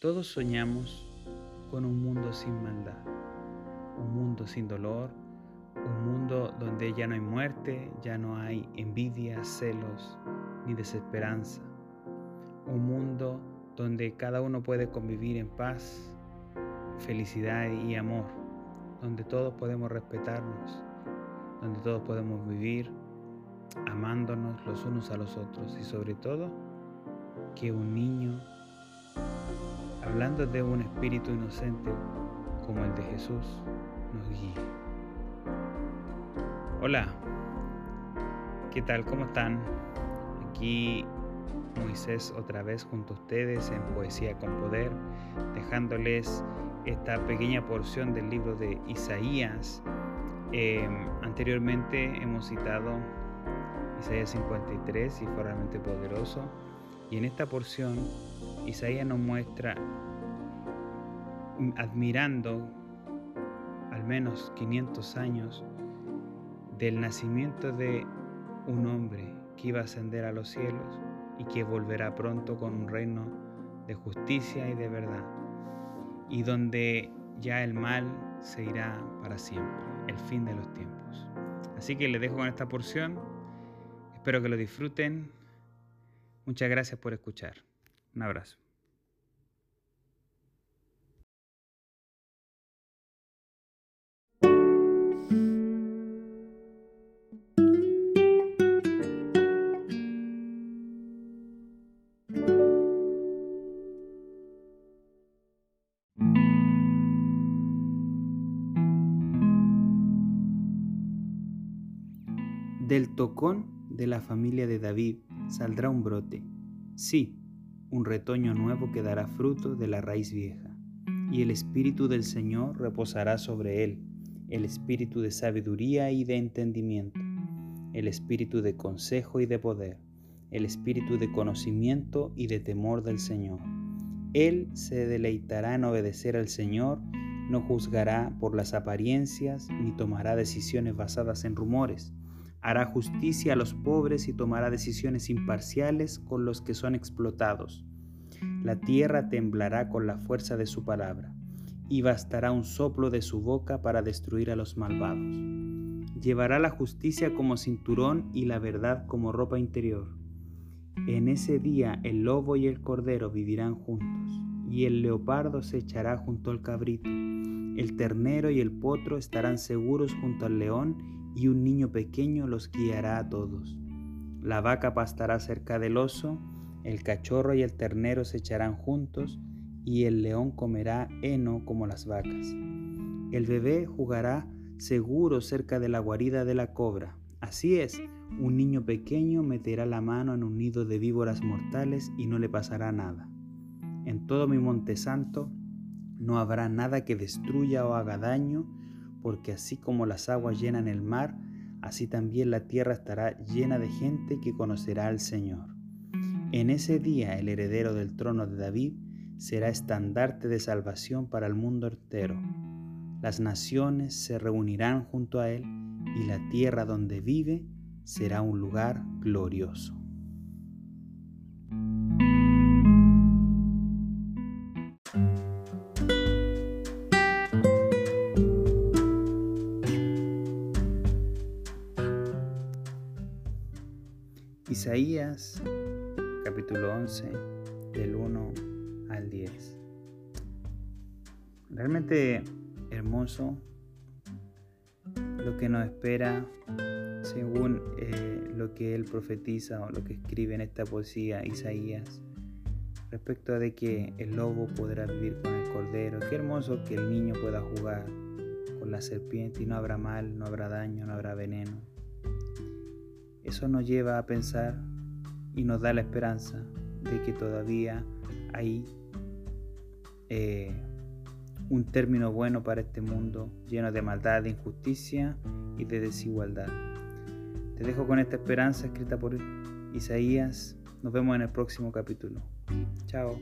Todos soñamos con un mundo sin maldad, un mundo sin dolor, un mundo donde ya no hay muerte, ya no hay envidia, celos ni desesperanza, un mundo donde cada uno puede convivir en paz, felicidad y amor, donde todos podemos respetarnos, donde todos podemos vivir amándonos los unos a los otros y sobre todo que un niño hablando de un espíritu inocente como el de Jesús, nos guíe. Hola, ¿qué tal? ¿Cómo están? Aquí Moisés otra vez junto a ustedes en Poesía con Poder, dejándoles esta pequeña porción del libro de Isaías. Em, anteriormente hemos citado Isaías 53 y fue realmente poderoso. Y en esta porción Isaías nos muestra admirando al menos 500 años del nacimiento de un hombre que iba a ascender a los cielos y que volverá pronto con un reino de justicia y de verdad, y donde ya el mal se irá para siempre, el fin de los tiempos. Así que les dejo con esta porción, espero que lo disfruten, muchas gracias por escuchar. Un abrazo. Del tocón de la familia de David saldrá un brote. Sí, un retoño nuevo que dará fruto de la raíz vieja, y el Espíritu del Señor reposará sobre él, el Espíritu de sabiduría y de entendimiento, el Espíritu de consejo y de poder, el Espíritu de conocimiento y de temor del Señor. Él se deleitará en obedecer al Señor, no juzgará por las apariencias, ni tomará decisiones basadas en rumores hará justicia a los pobres y tomará decisiones imparciales con los que son explotados. La tierra temblará con la fuerza de su palabra, y bastará un soplo de su boca para destruir a los malvados. Llevará la justicia como cinturón y la verdad como ropa interior. En ese día el lobo y el cordero vivirán juntos, y el leopardo se echará junto al cabrito. El ternero y el potro estarán seguros junto al león y un niño pequeño los guiará a todos. La vaca pastará cerca del oso, el cachorro y el ternero se echarán juntos, y el león comerá heno como las vacas. El bebé jugará seguro cerca de la guarida de la cobra. Así es, un niño pequeño meterá la mano en un nido de víboras mortales y no le pasará nada. En todo mi monte santo no habrá nada que destruya o haga daño, porque así como las aguas llenan el mar, así también la tierra estará llena de gente que conocerá al Señor. En ese día el heredero del trono de David será estandarte de salvación para el mundo entero. Las naciones se reunirán junto a él y la tierra donde vive será un lugar glorioso. Isaías capítulo 11 del 1 al 10. Realmente hermoso lo que nos espera según eh, lo que él profetiza o lo que escribe en esta poesía Isaías respecto a de que el lobo podrá vivir con el cordero. Qué hermoso que el niño pueda jugar con la serpiente y no habrá mal, no habrá daño, no habrá veneno. Eso nos lleva a pensar y nos da la esperanza de que todavía hay eh, un término bueno para este mundo lleno de maldad, de injusticia y de desigualdad. Te dejo con esta esperanza escrita por Isaías. Nos vemos en el próximo capítulo. Chao.